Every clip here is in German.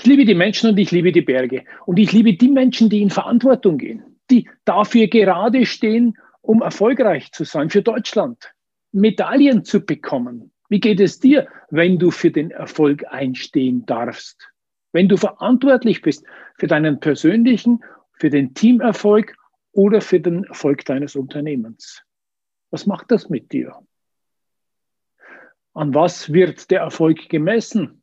Ich liebe die Menschen und ich liebe die Berge. Und ich liebe die Menschen, die in Verantwortung gehen, die dafür gerade stehen, um erfolgreich zu sein für Deutschland, Medaillen zu bekommen. Wie geht es dir, wenn du für den Erfolg einstehen darfst? Wenn du verantwortlich bist für deinen persönlichen, für den Teamerfolg oder für den Erfolg deines Unternehmens? Was macht das mit dir? An was wird der Erfolg gemessen?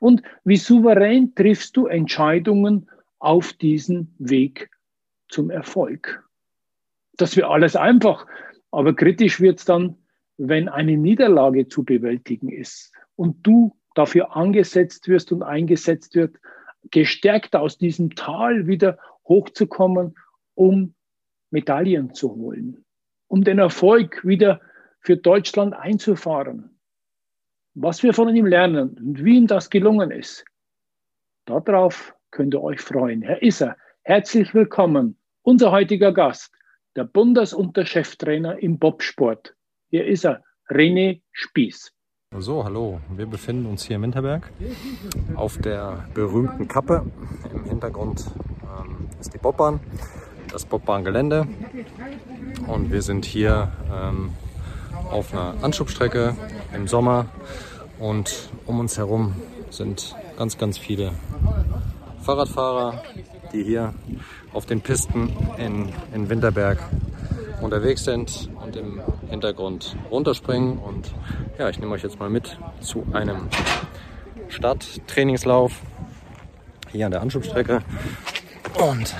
Und wie souverän triffst du Entscheidungen auf diesem Weg zum Erfolg? Das wäre alles einfach, aber kritisch wird es dann, wenn eine Niederlage zu bewältigen ist und du dafür angesetzt wirst und eingesetzt wird, gestärkt aus diesem Tal wieder hochzukommen, um Medaillen zu holen, um den Erfolg wieder für Deutschland einzufahren was wir von ihm lernen und wie ihm das gelungen ist, darauf könnt ihr euch freuen. Herr Isser, herzlich willkommen. Unser heutiger Gast, der Bundesuntercheftrainer im Bobsport. Hier ist er, René Spieß. So, hallo. Wir befinden uns hier im Winterberg auf der berühmten Kappe. Im Hintergrund ähm, ist die Bobbahn, das Bobbahngelände. Und wir sind hier ähm, auf einer Anschubstrecke im Sommer und um uns herum sind ganz, ganz viele Fahrradfahrer, die hier auf den Pisten in, in Winterberg unterwegs sind und im Hintergrund runterspringen. Und ja, ich nehme euch jetzt mal mit zu einem Starttrainingslauf hier an der Anschubstrecke. Und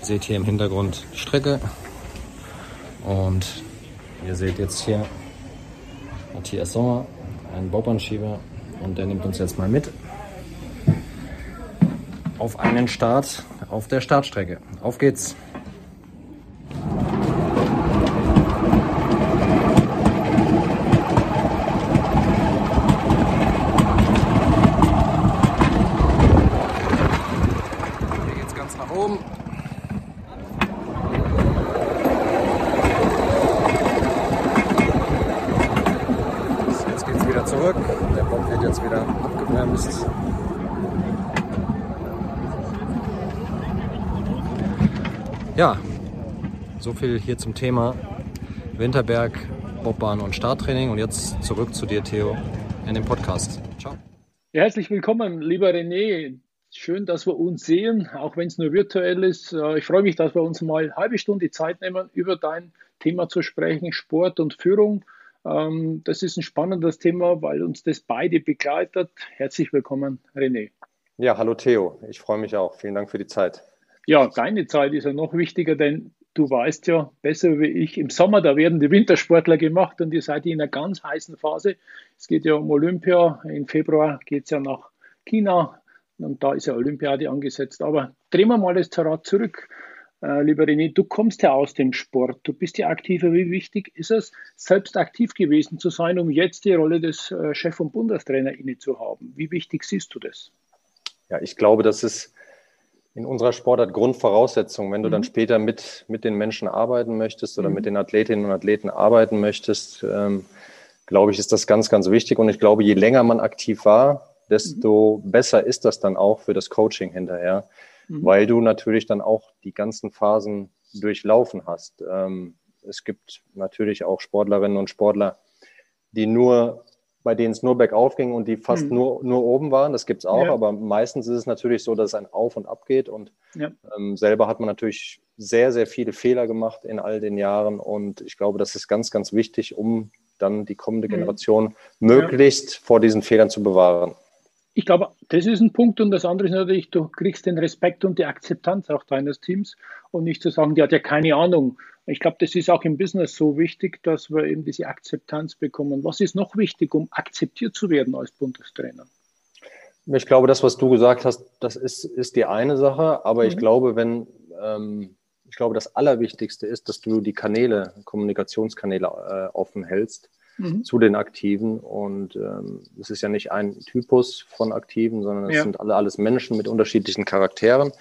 ihr seht hier im Hintergrund die Strecke. Und Ihr seht jetzt hier Matthias Sommer, einen Bobbahnschieber und der nimmt uns jetzt mal mit auf einen Start auf der Startstrecke. Auf geht's! Ja, so viel hier zum Thema Winterberg, Bobbahn und Starttraining. Und jetzt zurück zu dir, Theo, in dem Podcast. Ciao. Herzlich willkommen, lieber René. Schön, dass wir uns sehen, auch wenn es nur virtuell ist. Äh, ich freue mich, dass wir uns mal eine halbe Stunde Zeit nehmen, über dein Thema zu sprechen, Sport und Führung. Ähm, das ist ein spannendes Thema, weil uns das beide begleitet. Herzlich willkommen, René. Ja, hallo Theo. Ich freue mich auch. Vielen Dank für die Zeit ja, deine Zeit ist ja noch wichtiger, denn du weißt ja besser wie ich, im Sommer, da werden die Wintersportler gemacht und ihr seid in einer ganz heißen Phase. Es geht ja um Olympia. Im Februar geht es ja nach China und da ist ja Olympiade angesetzt. Aber drehen wir mal das Rad zurück. Äh, lieber René, du kommst ja aus dem Sport, du bist ja aktiver. Wie wichtig ist es, selbst aktiv gewesen zu sein, um jetzt die Rolle des äh, Chef- und Bundestrainer inne zu haben? Wie wichtig siehst du das? Ja, ich glaube, dass es in unserer Sportart Grundvoraussetzung. Wenn du mhm. dann später mit, mit den Menschen arbeiten möchtest oder mhm. mit den Athletinnen und Athleten arbeiten möchtest, ähm, glaube ich, ist das ganz, ganz wichtig. Und ich glaube, je länger man aktiv war, desto mhm. besser ist das dann auch für das Coaching hinterher, mhm. weil du natürlich dann auch die ganzen Phasen durchlaufen hast. Ähm, es gibt natürlich auch Sportlerinnen und Sportler, die nur bei denen es nur bergauf ging und die fast mhm. nur, nur oben waren. Das gibt es auch, ja. aber meistens ist es natürlich so, dass es ein Auf und Ab geht. Und ja. ähm, selber hat man natürlich sehr, sehr viele Fehler gemacht in all den Jahren. Und ich glaube, das ist ganz, ganz wichtig, um dann die kommende mhm. Generation mhm. möglichst ja. vor diesen Fehlern zu bewahren. Ich glaube, das ist ein Punkt und das andere ist natürlich, du kriegst den Respekt und die Akzeptanz auch deines Teams und nicht zu sagen, die hat ja keine Ahnung. Ich glaube, das ist auch im Business so wichtig, dass wir eben diese Akzeptanz bekommen. Was ist noch wichtig, um akzeptiert zu werden als Bundestrainer? Ich glaube, das, was du gesagt hast, das ist, ist die eine Sache. Aber mhm. ich glaube, wenn, ähm, ich glaube, das Allerwichtigste ist, dass du die Kanäle, Kommunikationskanäle äh, offen hältst mhm. zu den Aktiven. Und ähm, es ist ja nicht ein Typus von Aktiven, sondern es ja. sind alle alles Menschen mit unterschiedlichen Charakteren.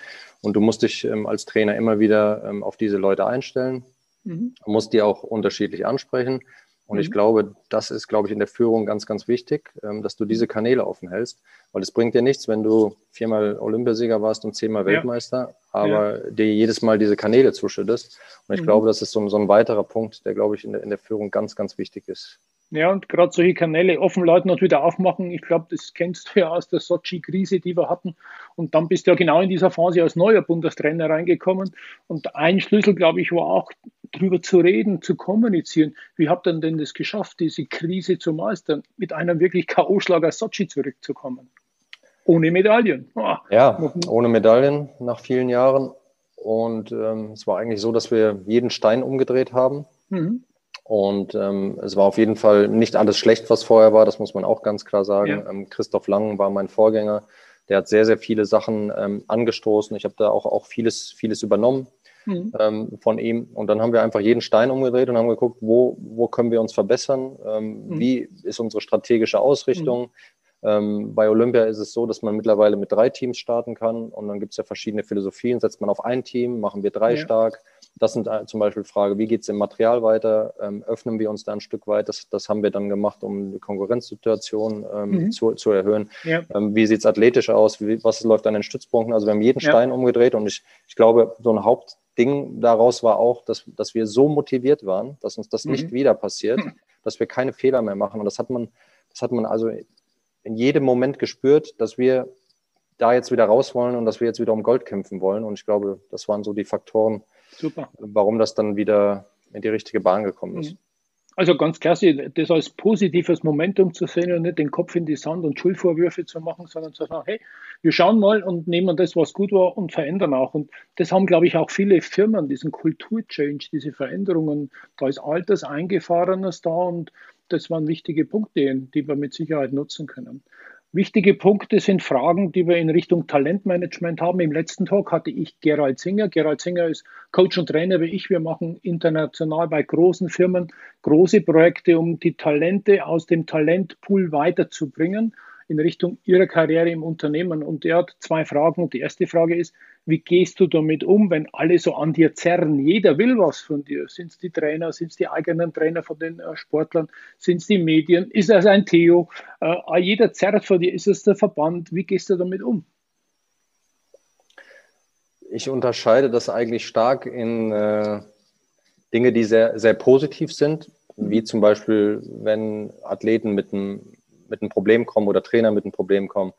Und du musst dich ähm, als Trainer immer wieder ähm, auf diese Leute einstellen, mhm. musst die auch unterschiedlich ansprechen. Und ich mhm. glaube, das ist, glaube ich, in der Führung ganz, ganz wichtig, dass du diese Kanäle offen hältst, weil es bringt dir nichts, wenn du viermal Olympiasieger warst und zehnmal Weltmeister, ja. aber ja. dir jedes Mal diese Kanäle zuschüttest. Und ich mhm. glaube, das ist so, so, ein weiterer Punkt, der, glaube ich, in der, in der Führung ganz, ganz wichtig ist. Ja, und gerade solche Kanäle offen Leuten und wieder aufmachen. Ich glaube, das kennst du ja aus der Sochi-Krise, die wir hatten. Und dann bist du ja genau in dieser Phase als neuer Bundestrainer reingekommen. Und ein Schlüssel, glaube ich, war auch drüber zu reden, zu kommunizieren. Wie habt ihr denn das geschafft, diese Krise zu meistern, mit einem wirklich K.O.-Schlag aus Sochi zurückzukommen? Ohne Medaillen. Oh. Ja, ohne Medaillen nach vielen Jahren. Und ähm, es war eigentlich so, dass wir jeden Stein umgedreht haben. Mhm. Und ähm, es war auf jeden Fall nicht alles schlecht, was vorher war, das muss man auch ganz klar sagen. Ja. Ähm, Christoph Lang war mein Vorgänger. Der hat sehr, sehr viele Sachen ähm, angestoßen. Ich habe da auch, auch vieles, vieles übernommen mhm. ähm, von ihm. Und dann haben wir einfach jeden Stein umgedreht und haben geguckt, wo, wo können wir uns verbessern? Ähm, mhm. Wie ist unsere strategische Ausrichtung? Mhm. Ähm, bei Olympia ist es so, dass man mittlerweile mit drei Teams starten kann und dann gibt es ja verschiedene Philosophien. Setzt man auf ein Team, machen wir drei ja. stark. Das sind äh, zum Beispiel Fragen, wie geht es im Material weiter? Ähm, öffnen wir uns da ein Stück weit? Das, das haben wir dann gemacht, um die Konkurrenzsituation ähm, mhm. zu, zu erhöhen. Ja. Ähm, wie sieht es athletisch aus? Wie, was läuft an den Stützpunkten? Also wir haben jeden ja. Stein umgedreht und ich, ich glaube, so ein Hauptding daraus war auch, dass, dass wir so motiviert waren, dass uns das mhm. nicht wieder passiert, dass wir keine Fehler mehr machen. Und das hat man, das hat man also in jedem Moment gespürt, dass wir da jetzt wieder raus wollen und dass wir jetzt wieder um Gold kämpfen wollen. Und ich glaube, das waren so die Faktoren, Super. warum das dann wieder in die richtige Bahn gekommen ist. Mhm. Also ganz klasse, das als positives Momentum zu sehen und nicht den Kopf in die Sand und Schuldvorwürfe zu machen, sondern zu sagen, hey, wir schauen mal und nehmen das, was gut war und verändern auch. Und das haben, glaube ich, auch viele Firmen, diesen Kulturchange, diese Veränderungen. Da ist Alters Eingefahrenes da und das waren wichtige Punkte, die wir mit Sicherheit nutzen können. Wichtige Punkte sind Fragen, die wir in Richtung Talentmanagement haben. Im letzten Talk hatte ich Gerald Singer. Gerald Singer ist Coach und Trainer wie ich. Wir machen international bei großen Firmen große Projekte, um die Talente aus dem Talentpool weiterzubringen in Richtung ihrer Karriere im Unternehmen. Und er hat zwei Fragen. Und die erste Frage ist, wie gehst du damit um, wenn alle so an dir zerren? Jeder will was von dir. Sind es die Trainer, sind es die eigenen Trainer von den äh, Sportlern, sind es die Medien, ist es ein Theo? Äh, jeder zerrt von dir, ist es der Verband? Wie gehst du damit um? Ich unterscheide das eigentlich stark in äh, Dinge, die sehr, sehr positiv sind, wie zum Beispiel, wenn Athleten mit einem, mit einem Problem kommen oder Trainer mit einem Problem kommen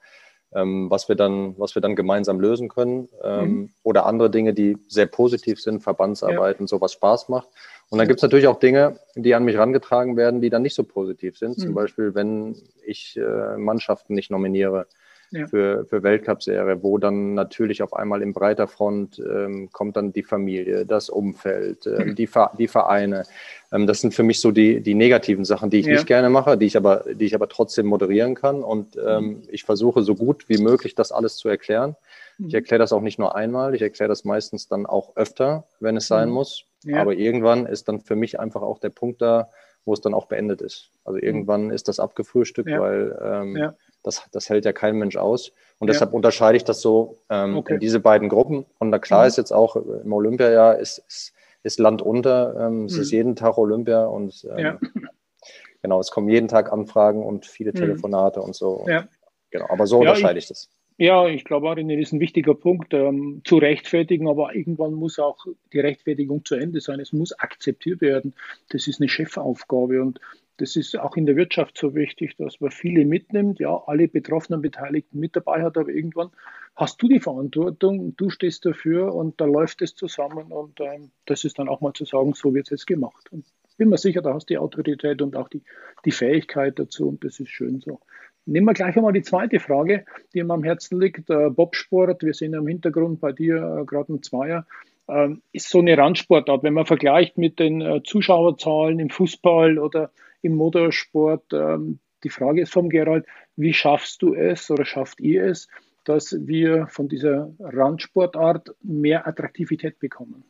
ähm, was, wir dann, was wir dann gemeinsam lösen können. Ähm, mhm. Oder andere Dinge, die sehr positiv sind, Verbandsarbeit ja. und sowas Spaß macht. Und dann gibt es natürlich auch Dinge, die an mich herangetragen werden, die dann nicht so positiv sind. Mhm. Zum Beispiel, wenn ich äh, Mannschaften nicht nominiere ja. für, für Weltcup-Serie, wo dann natürlich auf einmal in breiter Front ähm, kommt dann die Familie, das Umfeld, äh, mhm. die, die Vereine. Ähm, das sind für mich so die, die negativen Sachen, die ich ja. nicht gerne mache, die ich aber, die ich aber trotzdem moderieren kann. Und ähm, mhm. ich versuche so gut wie möglich das alles zu erklären. Ich mhm. erkläre das auch nicht nur einmal, ich erkläre das meistens dann auch öfter, wenn es sein mhm. muss. Ja. Aber irgendwann ist dann für mich einfach auch der Punkt da, wo es dann auch beendet ist. Also mhm. irgendwann ist das abgefrühstückt, ja. weil ähm, ja. Das, das hält ja kein Mensch aus. Und deshalb unterscheide ich das so ähm, okay. in diese beiden Gruppen. Und da klar mhm. ist jetzt auch im Olympiajahr ist, ist ist Land unter. Ähm, es mhm. ist jeden Tag Olympia und ähm, ja. genau, es kommen jeden Tag Anfragen und viele mhm. Telefonate und so. Und, ja. Genau, aber so ja, unterscheide ich, ich das. Ja, ich glaube, Arine, das ist ein wichtiger Punkt, ähm, zu rechtfertigen, aber irgendwann muss auch die Rechtfertigung zu Ende sein. Es muss akzeptiert werden. Das ist eine Chefaufgabe und das ist auch in der Wirtschaft so wichtig, dass man viele mitnimmt, ja, alle betroffenen Beteiligten mit dabei hat, aber irgendwann hast du die Verantwortung, du stehst dafür und da läuft es zusammen und ähm, das ist dann auch mal zu sagen, so wird es jetzt gemacht. Und bin mir sicher, da hast du die Autorität und auch die, die Fähigkeit dazu und das ist schön so. Nehmen wir gleich einmal die zweite Frage, die mir am Herzen liegt. Äh, Bobsport, wir sehen im Hintergrund bei dir äh, gerade ein Zweier, äh, ist so eine Randsportart. Wenn man vergleicht mit den äh, Zuschauerzahlen im Fußball oder im Motorsport, ähm, Die Frage ist vom Gerald, wie schaffst du es oder schafft ihr es, dass wir von dieser Randsportart mehr Attraktivität bekommen?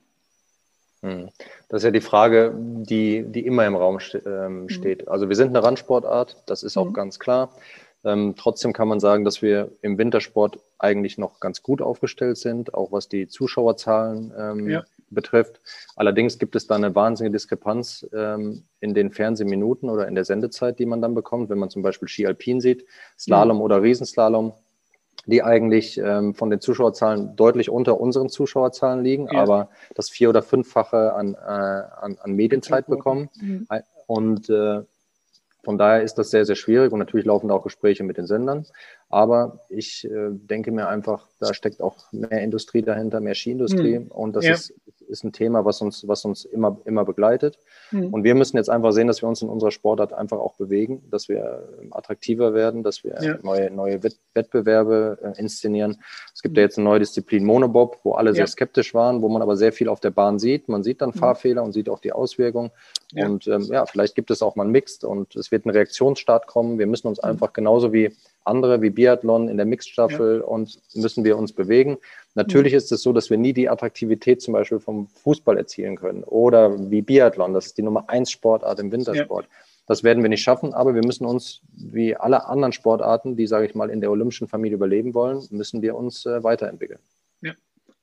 Hm. Das ist ja die Frage, die, die immer im Raum ste ähm, mhm. steht. Also wir sind eine Randsportart, das ist auch mhm. ganz klar. Ähm, trotzdem kann man sagen, dass wir im Wintersport eigentlich noch ganz gut aufgestellt sind, auch was die Zuschauerzahlen ähm, ja. Betrifft. Allerdings gibt es da eine wahnsinnige Diskrepanz ähm, in den Fernsehminuten oder in der Sendezeit, die man dann bekommt, wenn man zum Beispiel Ski Alpin sieht, Slalom mhm. oder Riesenslalom die eigentlich ähm, von den Zuschauerzahlen deutlich unter unseren Zuschauerzahlen liegen, ja. aber das vier- oder fünffache an, äh, an, an Medienzeit bekommen. Mhm. Und äh, von daher ist das sehr, sehr schwierig und natürlich laufen da auch Gespräche mit den Sendern. Aber ich äh, denke mir einfach, da steckt auch mehr Industrie dahinter, mehr Skiindustrie mhm. und das ja. ist ist ein Thema, was uns, was uns immer, immer begleitet. Mhm. Und wir müssen jetzt einfach sehen, dass wir uns in unserer Sportart einfach auch bewegen, dass wir attraktiver werden, dass wir ja. neue, neue Wettbewerbe äh, inszenieren. Es gibt mhm. ja jetzt eine neue Disziplin Monobob, wo alle ja. sehr skeptisch waren, wo man aber sehr viel auf der Bahn sieht. Man sieht dann mhm. Fahrfehler und sieht auch die Auswirkungen. Und ähm, ja, vielleicht gibt es auch mal ein Mixed und es wird ein Reaktionsstart kommen. Wir müssen uns mhm. einfach genauso wie andere wie Biathlon in der Mixed-Staffel ja. und müssen wir uns bewegen. Natürlich mhm. ist es so, dass wir nie die Attraktivität zum Beispiel vom Fußball erzielen können oder wie Biathlon. Das ist die Nummer eins Sportart im Wintersport. Ja. Das werden wir nicht schaffen, aber wir müssen uns, wie alle anderen Sportarten, die, sage ich mal, in der olympischen Familie überleben wollen, müssen wir uns äh, weiterentwickeln.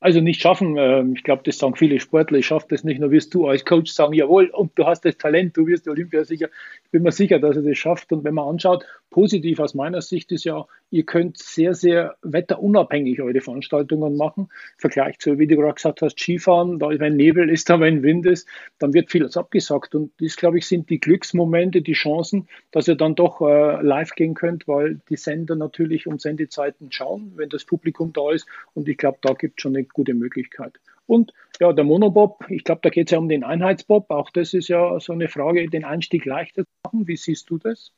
Also nicht schaffen. Ähm, ich glaube, das sagen viele Sportler. Ich schaffe das nicht. Nur wirst du als Coach sagen, jawohl, und du hast das Talent, du wirst Olympiasieger. Ich bin mir sicher, dass er das schafft. Und wenn man anschaut, positiv aus meiner Sicht ist ja, ihr könnt sehr, sehr wetterunabhängig eure Veranstaltungen machen. Vergleich zu, wie du gerade gesagt hast, Skifahren, da wenn Nebel ist, da wenn Wind ist, dann wird vieles abgesagt. Und das, glaube ich, sind die Glücksmomente, die Chancen, dass ihr dann doch äh, live gehen könnt, weil die Sender natürlich um Sendezeiten schauen, wenn das Publikum da ist. Und ich glaube, da gibt es schon eine gute Möglichkeit. Und ja, der Monobob, ich glaube, da geht es ja um den Einheitsbob. Auch das ist ja so eine Frage, den Einstieg leichter zu machen. Wie siehst du das?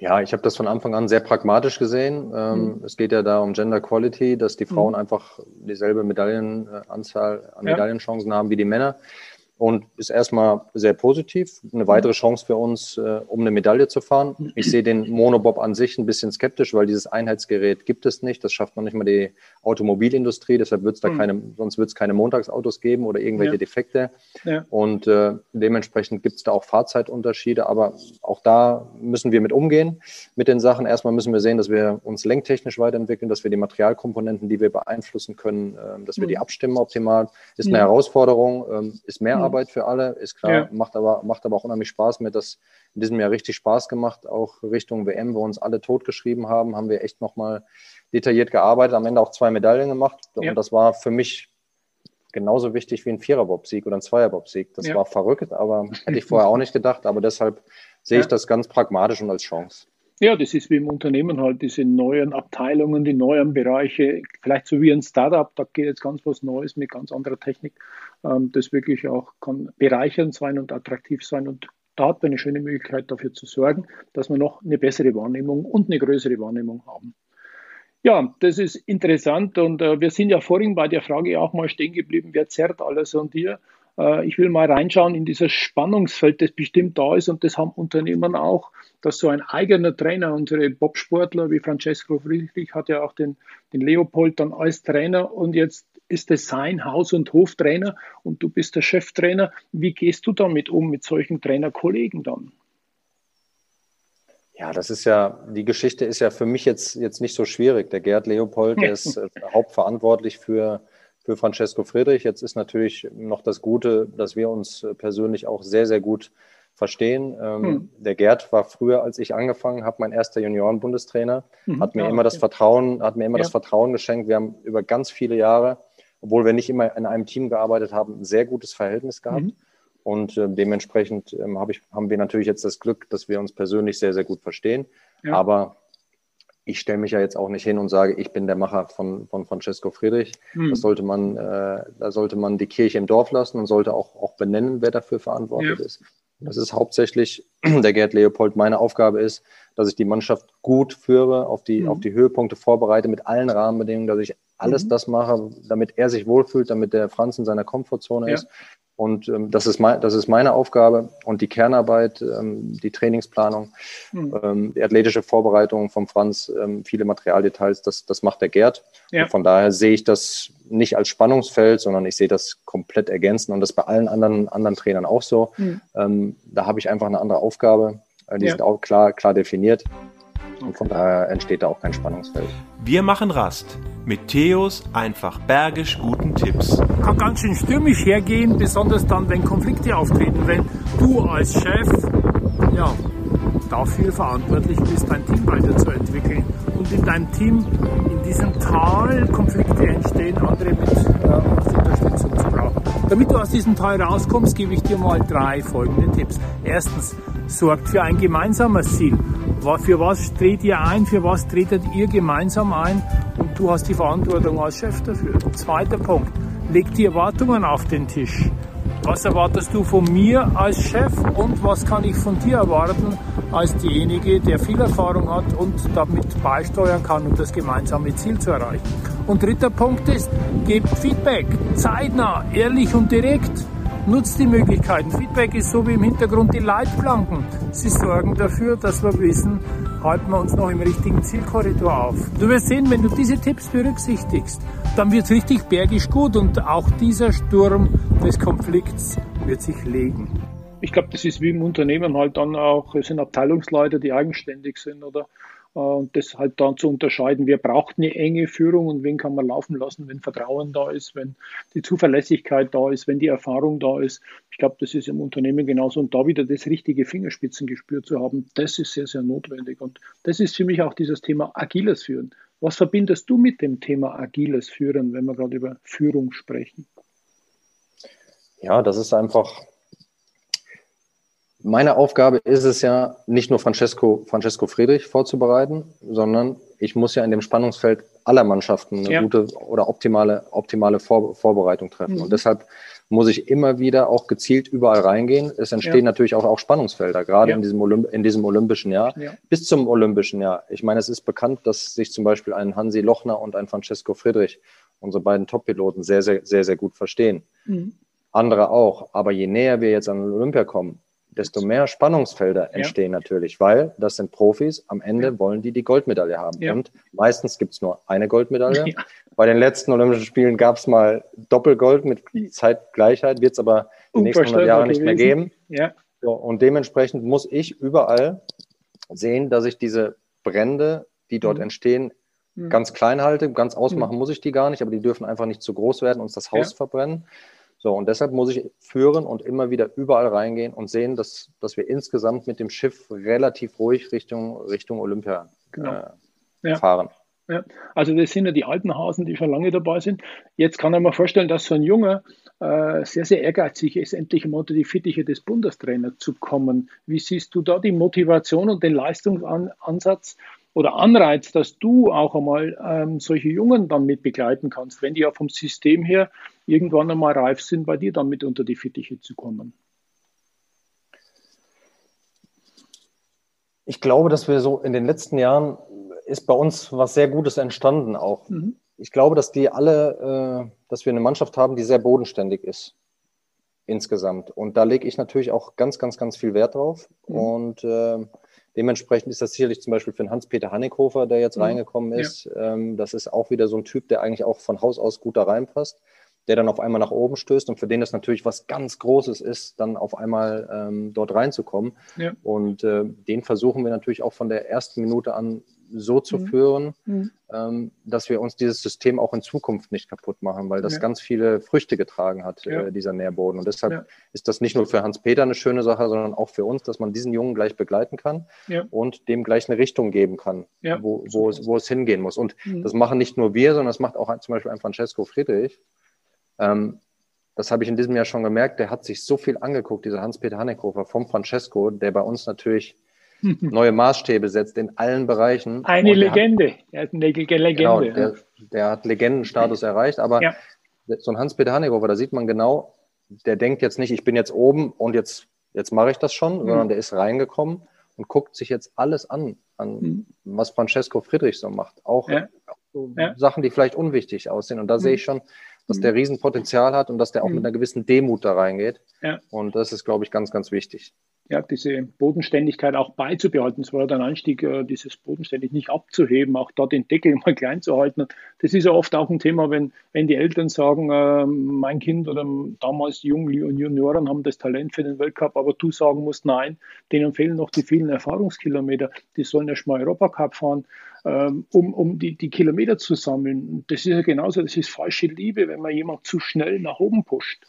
Ja, ich habe das von Anfang an sehr pragmatisch gesehen. Ähm, mhm. Es geht ja da um Gender Quality, dass die Frauen mhm. einfach dieselbe Medaillenanzahl an Medaillenchancen haben wie die Männer und ist erstmal sehr positiv. Eine weitere Chance für uns, äh, um eine Medaille zu fahren. Ich sehe den Monobob an sich ein bisschen skeptisch, weil dieses Einheitsgerät gibt es nicht. Das schafft noch nicht mal die Automobilindustrie. Deshalb wird es da mhm. keine, sonst wird es keine Montagsautos geben oder irgendwelche ja. Defekte. Ja. Und äh, dementsprechend gibt es da auch Fahrzeitunterschiede. Aber auch da müssen wir mit umgehen mit den Sachen. Erstmal müssen wir sehen, dass wir uns lenktechnisch weiterentwickeln, dass wir die Materialkomponenten, die wir beeinflussen können, äh, dass wir mhm. die abstimmen optimal. Ist eine Herausforderung, ähm, ist mehr mhm. Arbeit für alle, ist klar, ja. macht, aber, macht aber auch unheimlich Spaß. Mir hat das in diesem Jahr richtig Spaß gemacht, auch Richtung WM, wo uns alle totgeschrieben haben, haben wir echt nochmal detailliert gearbeitet, am Ende auch zwei Medaillen gemacht. Ja. Und das war für mich genauso wichtig wie ein Viererbob-Sieg oder ein Zweierbob-Sieg. Das ja. war verrückt, aber hätte ich vorher auch nicht gedacht. Aber deshalb sehe ich das ganz pragmatisch und als Chance. Ja, das ist wie im Unternehmen halt, diese neuen Abteilungen, die neuen Bereiche, vielleicht so wie ein Startup, da geht jetzt ganz was Neues mit ganz anderer Technik, ähm, das wirklich auch kann bereichernd sein und attraktiv sein. Und da hat man eine schöne Möglichkeit dafür zu sorgen, dass wir noch eine bessere Wahrnehmung und eine größere Wahrnehmung haben. Ja, das ist interessant und äh, wir sind ja vorhin bei der Frage auch mal stehen geblieben, wer zerrt alles an dir? Äh, ich will mal reinschauen in dieses Spannungsfeld, das bestimmt da ist und das haben Unternehmen auch, dass so ein eigener Trainer, unsere Bobsportler wie Francesco Friedrich hat ja auch den, den Leopold dann als Trainer und jetzt ist es sein Haus- und Hoftrainer und du bist der Cheftrainer. Wie gehst du damit um mit solchen Trainerkollegen dann? Ja, das ist ja, die Geschichte ist ja für mich jetzt, jetzt nicht so schwierig. Der Gerd Leopold, der ist äh, hauptverantwortlich für, für Francesco Friedrich. Jetzt ist natürlich noch das Gute, dass wir uns persönlich auch sehr, sehr gut verstehen. Ähm, hm. Der Gerd war früher, als ich angefangen habe, mein erster Junioren-Bundestrainer, mhm. hat mir ja, immer das Vertrauen, hat mir immer ja. das Vertrauen geschenkt. Wir haben über ganz viele Jahre, obwohl wir nicht immer in einem Team gearbeitet haben, ein sehr gutes Verhältnis gehabt. Mhm. Und äh, dementsprechend ähm, hab ich, haben wir natürlich jetzt das Glück, dass wir uns persönlich sehr, sehr gut verstehen. Aber ich stelle mich ja jetzt auch nicht hin und sage, ich bin der Macher von, von Francesco Friedrich. Hm. Das sollte man, äh, da sollte man die Kirche im Dorf lassen und sollte auch, auch benennen, wer dafür verantwortlich ja. ist. Das ist hauptsächlich der Gerd Leopold. Meine Aufgabe ist, dass ich die Mannschaft gut führe, auf die, mhm. auf die Höhepunkte vorbereite mit allen Rahmenbedingungen, dass ich alles mhm. das mache, damit er sich wohlfühlt, damit der Franz in seiner Komfortzone ja. ist. Und ähm, das, ist mein, das ist meine Aufgabe und die Kernarbeit, ähm, die Trainingsplanung, mhm. ähm, die athletische Vorbereitung vom Franz, ähm, viele Materialdetails, das, das macht der Gerd. Ja. von daher sehe ich das nicht als Spannungsfeld, sondern ich sehe das komplett ergänzend und das bei allen anderen, anderen Trainern auch so. Mhm. Da habe ich einfach eine andere Aufgabe. Äh, die ja. sind auch klar, klar definiert. Und von daher entsteht da auch kein Spannungsfeld. Wir machen Rast mit Theos einfach bergisch guten Tipps. Kann ganz schön stürmisch hergehen, besonders dann, wenn Konflikte auftreten, wenn du als Chef ja, dafür verantwortlich bist, dein Team weiterzuentwickeln und in deinem Team in diesem Tal Konflikte entstehen, andere mit äh, Unterstützung zu brauchen. Damit du aus diesem Tal rauskommst, gebe ich dir mal drei folgende Tipps. Erstens, sorgt für ein gemeinsames Ziel. Für was dreht ihr ein? Für was tretet ihr gemeinsam ein? Und du hast die Verantwortung als Chef dafür. Zweiter Punkt. Leg die Erwartungen auf den Tisch. Was erwartest du von mir als Chef und was kann ich von dir erwarten als derjenige, der viel Erfahrung hat und damit beisteuern kann, um das gemeinsame Ziel zu erreichen? Und dritter Punkt ist, gebt Feedback, zeitnah, ehrlich und direkt. Nutzt die Möglichkeiten. Feedback ist so wie im Hintergrund die Leitplanken. Sie sorgen dafür, dass wir wissen, halten wir uns noch im richtigen Zielkorridor auf. Du wirst sehen, wenn du diese Tipps berücksichtigst, dann wird es richtig bergisch gut und auch dieser Sturm des Konflikts wird sich legen. Ich glaube, das ist wie im Unternehmen halt dann auch, es sind Abteilungsleiter, die eigenständig sind oder und das halt dann zu unterscheiden, wer braucht eine enge Führung und wen kann man laufen lassen, wenn Vertrauen da ist, wenn die Zuverlässigkeit da ist, wenn die Erfahrung da ist. Ich glaube, das ist im Unternehmen genauso. Und da wieder das richtige Fingerspitzengespür zu haben, das ist sehr, sehr notwendig. Und das ist für mich auch dieses Thema agiles Führen. Was verbindest du mit dem Thema agiles Führen, wenn wir gerade über Führung sprechen? Ja, das ist einfach meine Aufgabe ist es ja, nicht nur Francesco, Francesco Friedrich vorzubereiten, sondern ich muss ja in dem Spannungsfeld aller Mannschaften eine ja. gute oder optimale, optimale Vor Vorbereitung treffen. Mhm. Und deshalb muss ich immer wieder auch gezielt überall reingehen. Es entstehen ja. natürlich auch, auch Spannungsfelder, gerade ja. in, diesem Olymp in diesem olympischen Jahr. Bis zum olympischen Jahr. Ich meine, es ist bekannt, dass sich zum Beispiel ein Hansi Lochner und ein Francesco Friedrich, unsere beiden Top-Piloten, sehr, sehr, sehr, sehr gut verstehen. Mhm. Andere auch. Aber je näher wir jetzt an Olympia kommen, desto mehr Spannungsfelder entstehen ja. natürlich, weil das sind Profis. Am Ende ja. wollen die die Goldmedaille haben. Ja. Und meistens gibt es nur eine Goldmedaille. Bei den letzten Olympischen Spielen gab es mal Doppelgold mit Zeitgleichheit, wird es aber in den nächsten 100 Jahren nicht mehr geben. So, und dementsprechend muss ich überall sehen, dass ich diese Brände, die dort mhm. entstehen, mhm. ganz klein halte. Ganz ausmachen mhm. muss ich die gar nicht, aber die dürfen einfach nicht zu groß werden, uns das Haus verbrennen. So, und deshalb muss ich führen und immer wieder überall reingehen und sehen, dass, dass wir insgesamt mit dem Schiff relativ ruhig Richtung, Richtung Olympia genau. äh, ja. fahren. Ja. Also das sind ja die alten Hasen, die schon lange dabei sind. Jetzt kann man mir vorstellen, dass so ein Junge äh, sehr, sehr ehrgeizig ist, endlich mal unter die Fittiche des Bundestrainers zu kommen. Wie siehst du da die Motivation und den Leistungsansatz oder Anreiz, dass du auch einmal ähm, solche Jungen dann mit begleiten kannst, wenn die ja vom System her irgendwann einmal reif sind, bei dir dann mit unter die Fittiche zu kommen? Ich glaube, dass wir so in den letzten Jahren ist bei uns was sehr Gutes entstanden auch. Mhm. Ich glaube, dass die alle, äh, dass wir eine Mannschaft haben, die sehr bodenständig ist insgesamt. Und da lege ich natürlich auch ganz, ganz, ganz viel Wert drauf. Mhm. Und äh, Dementsprechend ist das sicherlich zum Beispiel für den Hans-Peter Hannighofer, der jetzt mhm. reingekommen ist, ja. ähm, das ist auch wieder so ein Typ, der eigentlich auch von Haus aus gut da reinpasst, der dann auf einmal nach oben stößt und für den das natürlich was ganz Großes ist, dann auf einmal ähm, dort reinzukommen. Ja. Und äh, den versuchen wir natürlich auch von der ersten Minute an so zu mhm. führen, mhm. Ähm, dass wir uns dieses System auch in Zukunft nicht kaputt machen, weil das ja. ganz viele Früchte getragen hat, ja. äh, dieser Nährboden. Und deshalb ja. ist das nicht nur für Hans-Peter eine schöne Sache, sondern auch für uns, dass man diesen Jungen gleich begleiten kann und dem gleich eine Richtung geben kann, wo, wo, es, wo es hingehen muss. Und mhm. das machen nicht nur wir, sondern das macht auch zum Beispiel ein Francesco Friedrich. Ähm, das habe ich in diesem Jahr schon gemerkt, der hat sich so viel angeguckt, dieser Hans-Peter Hannekofer vom Francesco, der bei uns natürlich neue Maßstäbe setzt in allen Bereichen. Eine Legende. Hat, er ist eine Legende. Genau, der, der hat Legendenstatus erreicht, aber ja. so ein Hans-Peter Hannehofer, da sieht man genau, der denkt jetzt nicht, ich bin jetzt oben und jetzt, jetzt mache ich das schon, mhm. sondern der ist reingekommen und guckt sich jetzt alles an, an mhm. was Francesco Friedrich so macht. Auch, ja. auch so ja. Sachen, die vielleicht unwichtig aussehen. Und da mhm. sehe ich schon, dass der Riesenpotenzial hat und dass der auch mit einer gewissen Demut da reingeht. Und das ist, glaube ich, ganz, ganz wichtig ja, diese Bodenständigkeit auch beizubehalten. Es war der Anstieg, äh, dieses bodenständig nicht abzuheben, auch da den Deckel mal klein zu halten. Das ist ja oft auch ein Thema, wenn, wenn die Eltern sagen, äh, mein Kind oder damals die Jungen Junioren haben das Talent für den Weltcup, aber du sagen musst, nein, denen fehlen noch die vielen Erfahrungskilometer. Die sollen erst mal Europacup fahren, ähm, um, um die, die Kilometer zu sammeln. Das ist ja genauso, das ist falsche Liebe, wenn man jemand zu schnell nach oben pusht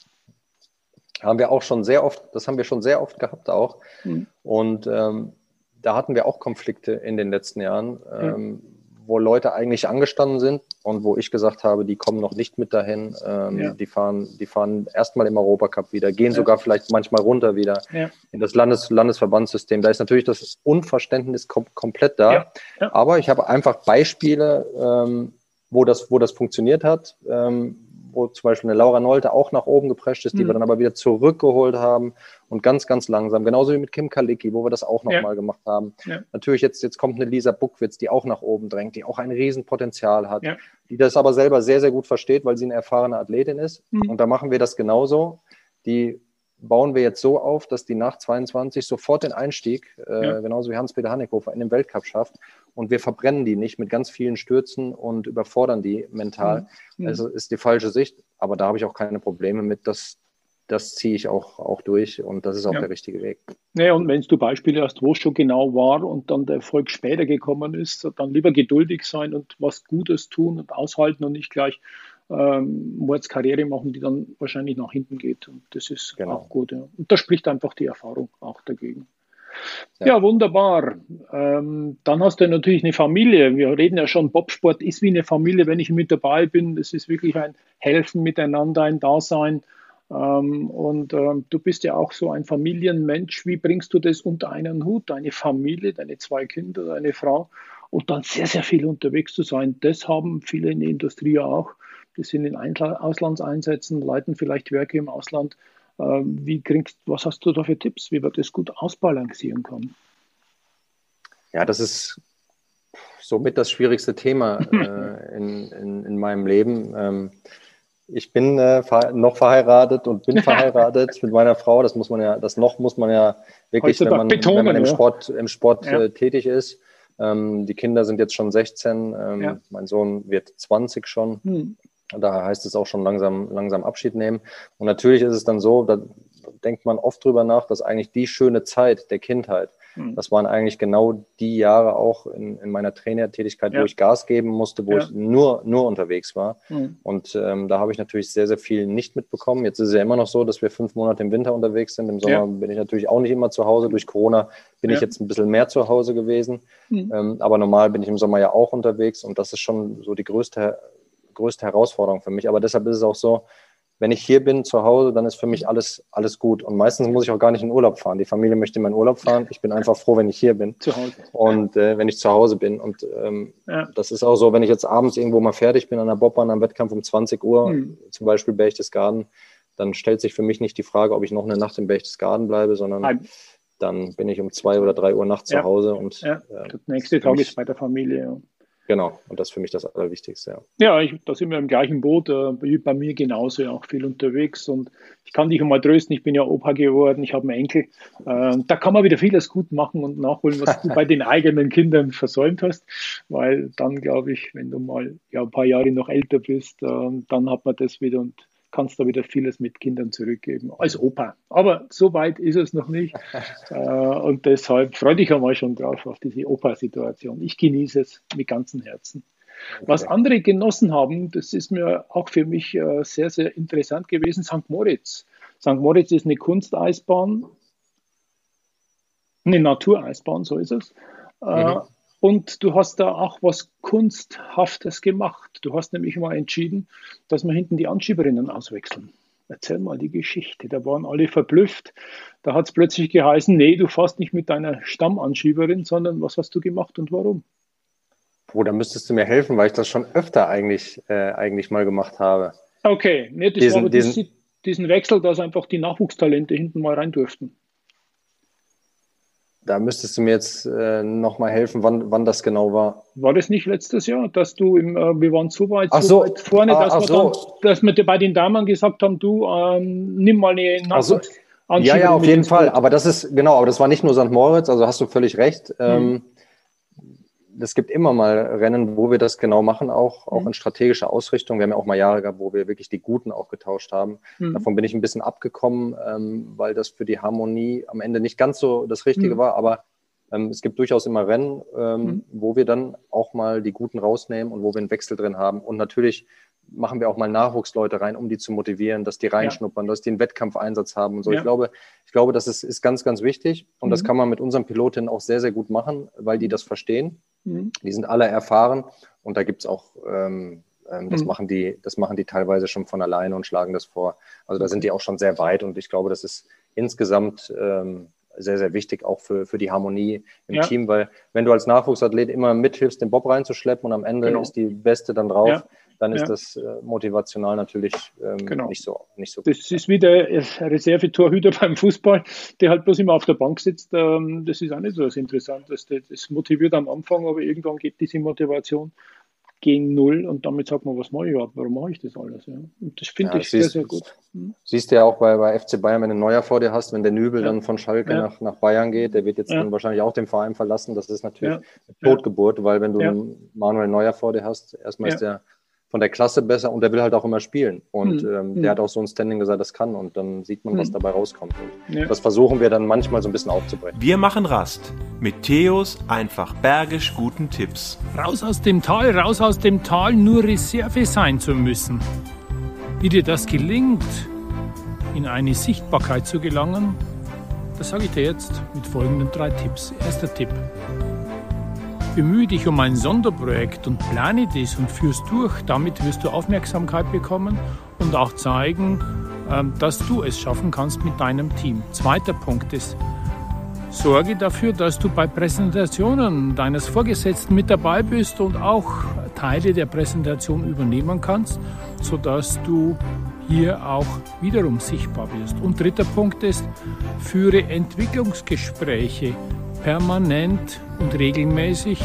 haben wir auch schon sehr oft, das haben wir schon sehr oft gehabt auch. Mhm. Und ähm, da hatten wir auch Konflikte in den letzten Jahren, ähm, mhm. wo Leute eigentlich angestanden sind und wo ich gesagt habe, die kommen noch nicht mit dahin. Ähm, ja. Die fahren, die fahren erstmal im Europacup wieder, gehen ja. sogar vielleicht manchmal runter wieder ja. in das Landes Landesverbandssystem. Da ist natürlich das Unverständnis kom komplett da. Aber ich habe einfach Beispiele, ähm, wo, das, wo das funktioniert hat. Ähm, wo zum Beispiel eine Laura Nolte auch nach oben geprescht ist, die mhm. wir dann aber wieder zurückgeholt haben und ganz, ganz langsam. Genauso wie mit Kim Kalicki, wo wir das auch nochmal ja. gemacht haben. Ja. Natürlich, jetzt, jetzt kommt eine Lisa Buckwitz, die auch nach oben drängt, die auch ein Riesenpotenzial hat, ja. die das aber selber sehr, sehr gut versteht, weil sie eine erfahrene Athletin ist. Mhm. Und da machen wir das genauso. Die bauen wir jetzt so auf, dass die nach 22 sofort den Einstieg, äh, genauso wie Hans-Peter Hannekofer, in den Weltcup schafft. Und wir verbrennen die nicht mit ganz vielen Stürzen und überfordern die mental. Mhm. Also ist die falsche Sicht, aber da habe ich auch keine Probleme mit. Das, das ziehe ich auch, auch durch und das ist auch ja. der richtige Weg. Naja, und wenn du Beispiele hast, wo es schon genau war und dann der Erfolg später gekommen ist, dann lieber geduldig sein und was Gutes tun und aushalten und nicht gleich ähm, Mordskarriere machen, die dann wahrscheinlich nach hinten geht. Und das ist genau. auch gut. Ja. Und da spricht einfach die Erfahrung auch dagegen. Ja, ja wunderbar. Ähm, dann hast du natürlich eine Familie. Wir reden ja schon, Bobsport ist wie eine Familie, wenn ich mit dabei bin. Das ist wirklich ein Helfen miteinander, ein Dasein. Ähm, und ähm, du bist ja auch so ein Familienmensch. Wie bringst du das unter einen Hut? Deine Familie, deine zwei Kinder, deine Frau und dann sehr, sehr viel unterwegs zu sein. Das haben viele in der Industrie auch. Die sind in Auslandseinsätzen, leiten vielleicht Werke im Ausland. Ähm, wie kriegst, was hast du da für Tipps, wie man das gut ausbalancieren kann? Ja, das ist somit das schwierigste Thema äh, in, in, in, meinem Leben. Ähm, ich bin äh, noch verheiratet und bin verheiratet mit meiner Frau. Das muss man ja, das noch muss man ja wirklich, wenn man, betonen, wenn man, im Sport, im Sport ja. äh, tätig ist. Ähm, die Kinder sind jetzt schon 16. Ähm, ja. Mein Sohn wird 20 schon. Hm. Da heißt es auch schon langsam, langsam Abschied nehmen. Und natürlich ist es dann so, da denkt man oft drüber nach, dass eigentlich die schöne Zeit der Kindheit, mhm. das waren eigentlich genau die Jahre auch in, in meiner Trainertätigkeit, ja. wo ich Gas geben musste, wo ja. ich nur, nur unterwegs war. Mhm. Und ähm, da habe ich natürlich sehr, sehr viel nicht mitbekommen. Jetzt ist es ja immer noch so, dass wir fünf Monate im Winter unterwegs sind. Im Sommer ja. bin ich natürlich auch nicht immer zu Hause. Durch Corona bin ich jetzt ein bisschen mehr zu Hause gewesen. Mhm. Ähm, aber normal bin ich im Sommer ja auch unterwegs. Und das ist schon so die größte größte Herausforderung für mich. Aber deshalb ist es auch so, wenn ich hier bin zu Hause, dann ist für mich alles, alles gut. Und meistens muss ich auch gar nicht in Urlaub fahren. Die Familie möchte in meinen Urlaub fahren. Ich bin einfach froh, wenn ich hier bin. Zu Hause. Und äh, wenn ich zu Hause bin. Und ähm, ja. das ist auch so, wenn ich jetzt abends irgendwo mal fertig bin an der Bobbahn am Wettkampf um 20 Uhr, mhm. zum Beispiel Berchtesgaden, dann stellt sich für mich nicht die Frage, ob ich noch eine Nacht in Berchtesgaden bleibe, sondern Nein. dann bin ich um zwei oder drei Uhr nachts ja. zu Hause. Und, ja. Äh, der nächste Tag ist bei der Familie. Genau, und das ist für mich das Allerwichtigste. Ja, ja ich, da sind wir im gleichen Boot, äh, bei mir genauso, ja, auch viel unterwegs. Und ich kann dich mal trösten, ich bin ja Opa geworden, ich habe einen Enkel. Äh, da kann man wieder vieles gut machen und nachholen, was du bei den eigenen Kindern versäumt hast. Weil dann, glaube ich, wenn du mal ja, ein paar Jahre noch älter bist, äh, dann hat man das wieder und kannst da wieder vieles mit Kindern zurückgeben, als Opa. Aber so weit ist es noch nicht. äh, und deshalb freue ich einmal schon drauf, auf diese Opa-Situation. Ich genieße es mit ganzem Herzen. Okay. Was andere genossen haben, das ist mir auch für mich äh, sehr, sehr interessant gewesen, St. Moritz. St. Moritz ist eine Kunsteisbahn, eine Natureisbahn, so ist es. Äh, mhm. Und du hast da auch was Kunsthaftes gemacht. Du hast nämlich mal entschieden, dass wir hinten die Anschieberinnen auswechseln. Erzähl mal die Geschichte. Da waren alle verblüfft. Da hat es plötzlich geheißen, nee, du fährst nicht mit deiner Stammanschieberin, sondern was hast du gemacht und warum? Oh, da müsstest du mir helfen, weil ich das schon öfter eigentlich, äh, eigentlich mal gemacht habe. Okay, nee, das diesen, diesen, diesen Wechsel, dass einfach die Nachwuchstalente hinten mal rein durften. Da müsstest du mir jetzt äh, nochmal helfen, wann, wann das genau war. War das nicht letztes Jahr, dass du im, äh, wir waren so weit, ach so weit vorne, ah, dass, wir so. dann, dass wir bei den Damen gesagt haben, du ähm, nimm mal eine Nachwuchs. So. Ja, ja, auf jeden Fall. Aber das ist, genau, aber das war nicht nur St. Moritz, also hast du völlig recht. Ähm, hm es gibt immer mal Rennen, wo wir das genau machen, auch, auch mhm. in strategischer Ausrichtung. Wir haben ja auch mal Jahre gehabt, wo wir wirklich die Guten auch getauscht haben. Mhm. Davon bin ich ein bisschen abgekommen, ähm, weil das für die Harmonie am Ende nicht ganz so das Richtige mhm. war. Aber ähm, es gibt durchaus immer Rennen, ähm, mhm. wo wir dann auch mal die Guten rausnehmen und wo wir einen Wechsel drin haben. Und natürlich machen wir auch mal Nachwuchsleute rein, um die zu motivieren, dass die reinschnuppern, ja. dass die einen Wettkampfeinsatz haben und so. Ja. Ich glaube, ich glaube, das ist, ist ganz, ganz wichtig. Und mhm. das kann man mit unseren Pilotinnen auch sehr, sehr gut machen, weil die das verstehen. Mhm. Die sind alle erfahren und da gibt es auch, ähm, ähm, das, mhm. machen die, das machen die teilweise schon von alleine und schlagen das vor. Also da sind die auch schon sehr weit und ich glaube, das ist insgesamt ähm, sehr, sehr wichtig auch für, für die Harmonie im ja. Team, weil wenn du als Nachwuchsathlet immer mithilfst, den Bob reinzuschleppen und am Ende genau. ist die Beste dann drauf, ja dann ist ja. das äh, motivational natürlich ähm, genau. nicht so nicht so. Das ist wie der Reservetorhüter beim Fußball, der halt bloß immer auf der Bank sitzt. Ähm, das ist auch nicht so das Interessanteste. Das motiviert am Anfang, aber irgendwann geht diese Motivation gegen Null und damit sagt man, was mache ich überhaupt, warum mache ich das alles? Ja? Und das finde ja, ich siehst, sehr, sehr gut. Hm? Siehst du ja auch bei, bei FC Bayern, wenn du ein Neuer vor dir hast, wenn der Nübel ja. dann von Schalke nach, nach Bayern geht, der wird jetzt dann wahrscheinlich auch den Verein verlassen. Das ist natürlich eine Totgeburt, weil wenn du einen Manuel Neuer vor dir hast, erstmal ist der von der Klasse besser und der will halt auch immer spielen. Und mhm. ähm, der hm. hat auch so ein Standing, er das kann und dann sieht man, was mhm. dabei rauskommt. Und ja. das versuchen wir dann manchmal so ein bisschen aufzubrechen. Wir machen Rast mit Theos einfach bergisch guten Tipps. Raus aus dem Tal, raus aus dem Tal, nur Reserve sein zu müssen. Wie dir das gelingt, in eine Sichtbarkeit zu gelangen, das sage ich dir jetzt mit folgenden drei Tipps. Erster Tipp. Bemühe dich um ein Sonderprojekt und plane dies und führst durch. Damit wirst du Aufmerksamkeit bekommen und auch zeigen, ähm, dass du es schaffen kannst mit deinem Team. Zweiter Punkt ist, sorge dafür, dass du bei Präsentationen deines Vorgesetzten mit dabei bist und auch Teile der Präsentation übernehmen kannst, sodass du hier auch wiederum sichtbar wirst. Und dritter Punkt ist, führe Entwicklungsgespräche permanent und regelmäßig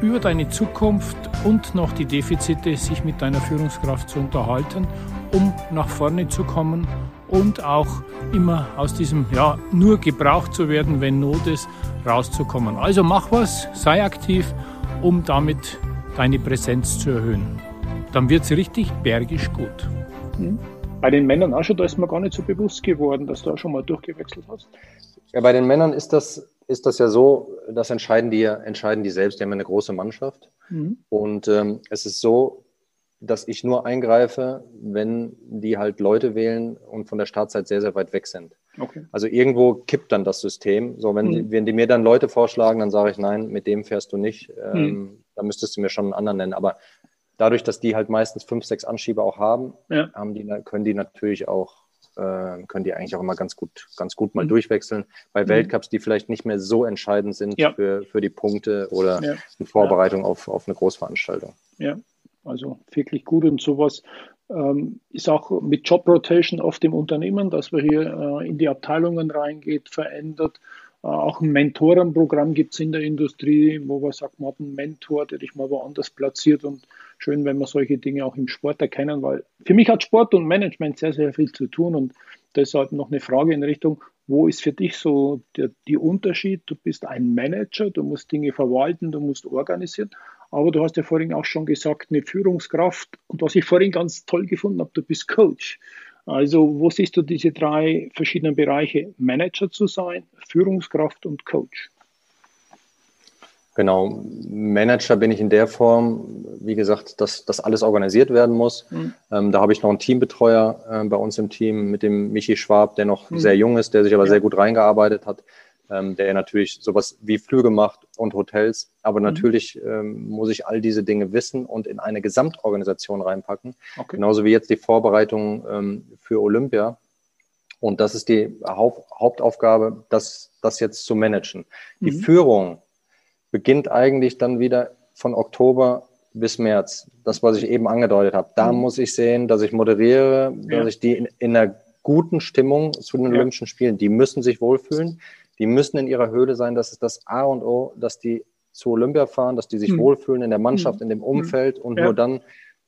über deine Zukunft und noch die Defizite sich mit deiner Führungskraft zu unterhalten, um nach vorne zu kommen und auch immer aus diesem, ja, nur gebraucht zu werden, wenn Not ist, rauszukommen. Also mach was, sei aktiv, um damit deine Präsenz zu erhöhen. Dann wird es richtig bergisch gut. Mhm. Bei den Männern auch schon, da ist mir gar nicht so bewusst geworden, dass du auch schon mal durchgewechselt hast. Ja, bei den Männern ist das ist das ja so, das entscheiden die, entscheiden die selbst. Die haben eine große Mannschaft. Mhm. Und ähm, es ist so, dass ich nur eingreife, wenn die halt Leute wählen und von der Startzeit sehr, sehr weit weg sind. Okay. Also irgendwo kippt dann das System. So, wenn, mhm. die, wenn die mir dann Leute vorschlagen, dann sage ich, nein, mit dem fährst du nicht. Ähm, mhm. Da müsstest du mir schon einen anderen nennen. Aber dadurch, dass die halt meistens fünf, sechs Anschieber auch haben, ja. haben die, können die natürlich auch äh, können die eigentlich auch immer ganz gut, ganz gut mal mhm. durchwechseln. Bei mhm. Weltcups, die vielleicht nicht mehr so entscheidend sind ja. für, für die Punkte oder ja. in Vorbereitung ja. auf, auf eine Großveranstaltung. Ja, also wirklich gut und sowas ähm, ist auch mit Job Rotation oft im Unternehmen, dass wir hier äh, in die Abteilungen reingeht, verändert. Äh, auch ein Mentorenprogramm gibt es in der Industrie, wo man sagt, man hat einen Mentor, der dich mal woanders platziert und schön, wenn wir solche Dinge auch im Sport erkennen, weil für mich hat Sport und Management sehr, sehr viel zu tun und deshalb noch eine Frage in Richtung, wo ist für dich so der die Unterschied? Du bist ein Manager, du musst Dinge verwalten, du musst organisieren, aber du hast ja vorhin auch schon gesagt, eine Führungskraft und was ich vorhin ganz toll gefunden habe, du bist Coach. Also wo siehst du diese drei verschiedenen Bereiche, Manager zu sein, Führungskraft und Coach? Genau, Manager bin ich in der Form, wie gesagt, dass das alles organisiert werden muss. Mhm. Ähm, da habe ich noch einen Teambetreuer äh, bei uns im Team mit dem Michi Schwab, der noch mhm. sehr jung ist, der sich aber ja. sehr gut reingearbeitet hat, ähm, der natürlich sowas wie Flüge macht und Hotels. Aber mhm. natürlich ähm, muss ich all diese Dinge wissen und in eine Gesamtorganisation reinpacken. Okay. Genauso wie jetzt die Vorbereitung ähm, für Olympia. Und das ist die Haupt Hauptaufgabe, das, das jetzt zu managen. Die mhm. Führung beginnt eigentlich dann wieder von Oktober bis März. Das, was ich eben angedeutet habe. Da mhm. muss ich sehen, dass ich moderiere, dass ja. ich die in, in, einer guten Stimmung zu den ja. Olympischen Spielen, die müssen sich wohlfühlen. Die müssen in ihrer Höhle sein. Das ist das A und O, dass die zu Olympia fahren, dass die sich hm. wohlfühlen in der Mannschaft, hm. in dem hm. Umfeld und ja. nur dann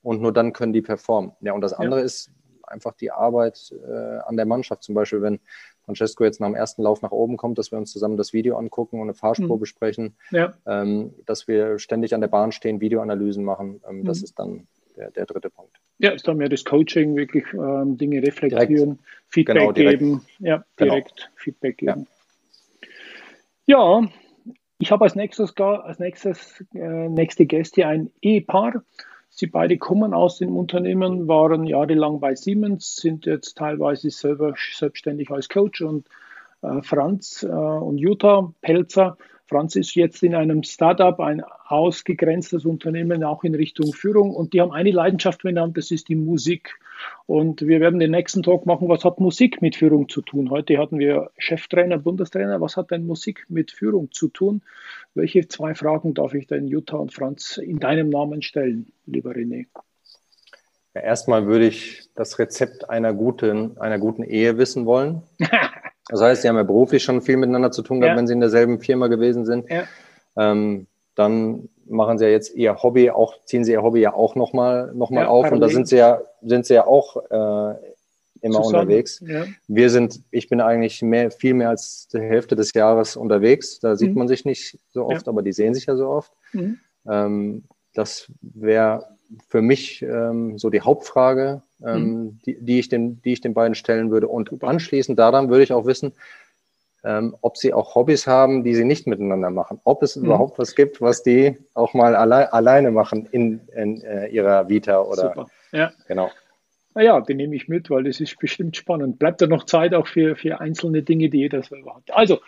und nur dann können die performen. Ja, und das andere ja. ist einfach die Arbeit äh, an der Mannschaft. Zum Beispiel, wenn Francesco jetzt nach dem ersten Lauf nach oben kommt, dass wir uns zusammen das Video angucken und eine Fahrspur mhm. besprechen, ja. ähm, dass wir ständig an der Bahn stehen, Videoanalysen machen. Ähm, mhm. Das ist dann der, der, dritte Punkt. Ja, ist dann mehr das Coaching, wirklich ähm, Dinge reflektieren, direkt, Feedback genau, direkt, geben. Ja, genau. direkt genau. Feedback geben. Ja, ja ich habe als nächstes, als nächstes äh, nächste Gäste ein Ehepaar. Sie beide kommen aus dem Unternehmen, waren jahrelang bei Siemens, sind jetzt teilweise selber selbstständig als Coach und äh, Franz äh, und Jutta Pelzer. Franz ist jetzt in einem Startup, ein ausgegrenztes Unternehmen, auch in Richtung Führung. Und die haben eine Leidenschaft benannt, das ist die Musik. Und wir werden den nächsten Talk machen, was hat Musik mit Führung zu tun? Heute hatten wir Cheftrainer, Bundestrainer. Was hat denn Musik mit Führung zu tun? Welche zwei Fragen darf ich denn Jutta und Franz in deinem Namen stellen, lieber René? Ja, erstmal würde ich das Rezept einer guten, einer guten Ehe wissen wollen. Das heißt, Sie haben ja beruflich schon viel miteinander zu tun gehabt, ja. wenn Sie in derselben Firma gewesen sind. Ja. Ähm, dann machen Sie ja jetzt Ihr Hobby auch, ziehen Sie Ihr Hobby ja auch nochmal noch mal ja, auf. Parallel. Und da sind Sie ja, sind Sie ja auch äh, immer Zusammen, unterwegs. Ja. Wir sind, ich bin eigentlich mehr, viel mehr als die Hälfte des Jahres unterwegs. Da sieht mhm. man sich nicht so oft, ja. aber die sehen sich ja so oft. Mhm. Ähm, das wäre für mich ähm, so die Hauptfrage, mhm. die, die, ich den, die ich den beiden stellen würde. Und Super. anschließend daran würde ich auch wissen, ähm, ob sie auch Hobbys haben, die sie nicht miteinander machen. Ob es mhm. überhaupt was gibt, was die auch mal alle, alleine machen in, in äh, ihrer Vita oder Super. Ja. genau. Naja, den nehme ich mit, weil das ist bestimmt spannend. Bleibt da noch Zeit auch für, für einzelne Dinge, die jeder selber hat. Also,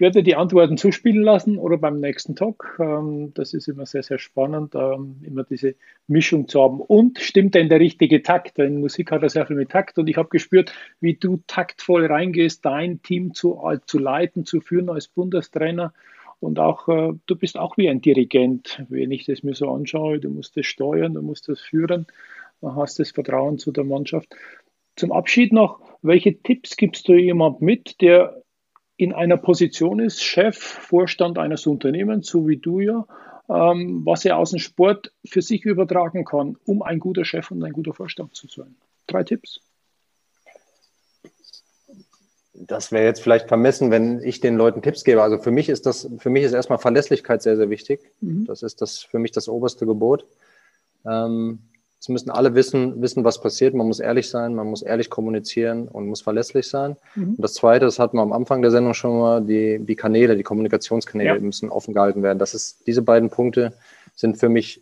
ich werde die Antworten zuspielen lassen oder beim nächsten Talk. Ähm, das ist immer sehr, sehr spannend, ähm, immer diese Mischung zu haben. Und stimmt denn der richtige Takt? Denn Musik hat ja sehr viel mit Takt. Und ich habe gespürt, wie du taktvoll reingehst, dein Team zu, äh, zu leiten, zu führen als Bundestrainer. Und auch, äh, du bist auch wie ein Dirigent, wenn ich das mir so anschaue. Du musst das steuern, du musst das führen hast das Vertrauen zu der Mannschaft. Zum Abschied noch, welche Tipps gibst du jemand mit, der in einer Position ist, Chef, Vorstand eines Unternehmens, so wie du ja, ähm, was er aus dem Sport für sich übertragen kann, um ein guter Chef und ein guter Vorstand zu sein? Drei Tipps. Das wäre jetzt vielleicht vermessen, wenn ich den Leuten Tipps gebe. Also für mich ist das, für mich ist erstmal Verlässlichkeit sehr, sehr wichtig. Mhm. Das ist das für mich das oberste Gebot. Ähm, es müssen alle wissen, wissen, was passiert. Man muss ehrlich sein, man muss ehrlich kommunizieren und muss verlässlich sein. Mhm. Und das Zweite, das hatten wir am Anfang der Sendung schon mal, die, die Kanäle, die Kommunikationskanäle ja. müssen offen gehalten werden. Das ist, diese beiden Punkte sind für mich,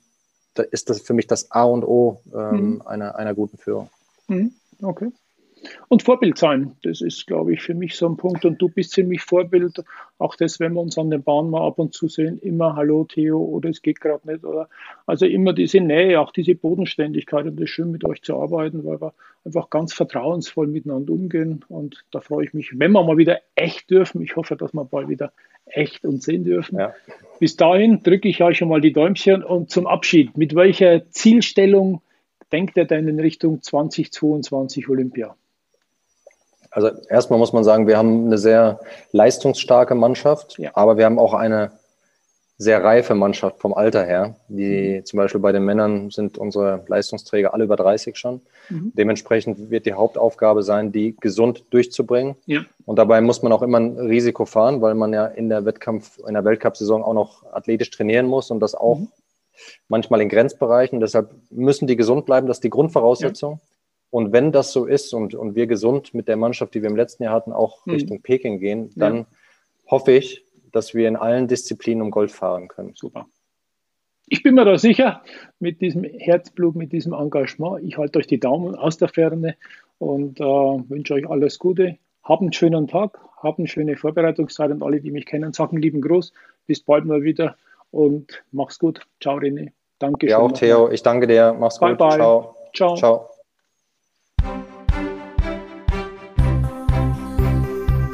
da ist das für mich das A und O ähm, mhm. einer, einer guten Führung. Mhm. Okay. Und Vorbild sein, das ist, glaube ich, für mich so ein Punkt. Und du bist ziemlich Vorbild. Auch das, wenn wir uns an den Bahn mal ab und zu sehen, immer Hallo Theo oder es geht gerade nicht. Oder also immer diese Nähe, auch diese Bodenständigkeit. Und es ist schön mit euch zu arbeiten, weil wir einfach ganz vertrauensvoll miteinander umgehen. Und da freue ich mich, wenn wir mal wieder echt dürfen. Ich hoffe, dass wir bald wieder echt und sehen dürfen. Ja. Bis dahin drücke ich euch schon mal die Däumchen und zum Abschied. Mit welcher Zielstellung denkt ihr denn in Richtung 2022 Olympia? Also erstmal muss man sagen, wir haben eine sehr leistungsstarke Mannschaft, ja. aber wir haben auch eine sehr reife Mannschaft vom Alter her. Die mhm. zum Beispiel bei den Männern sind unsere Leistungsträger alle über 30 schon. Mhm. Dementsprechend wird die Hauptaufgabe sein, die gesund durchzubringen. Ja. Und dabei muss man auch immer ein Risiko fahren, weil man ja in der Wettkampf, in der Weltcup-Saison auch noch athletisch trainieren muss und das auch mhm. manchmal in Grenzbereichen. Deshalb müssen die gesund bleiben. Das ist die Grundvoraussetzung. Ja. Und wenn das so ist und, und wir gesund mit der Mannschaft, die wir im letzten Jahr hatten, auch mhm. Richtung Peking gehen, dann ja. hoffe ich, dass wir in allen Disziplinen um Gold fahren können. Super. Ich bin mir da sicher, mit diesem Herzblut, mit diesem Engagement. Ich halte euch die Daumen aus der Ferne und äh, wünsche euch alles Gute. Habt einen schönen Tag, habt eine schöne Vorbereitungszeit und alle, die mich kennen, sagen lieben Gruß. Bis bald mal wieder und mach's gut. Ciao, René. Danke. Ja, auch Theo. Ich danke dir. Mach's bye, gut. Bye. Ciao. Ciao. Ciao.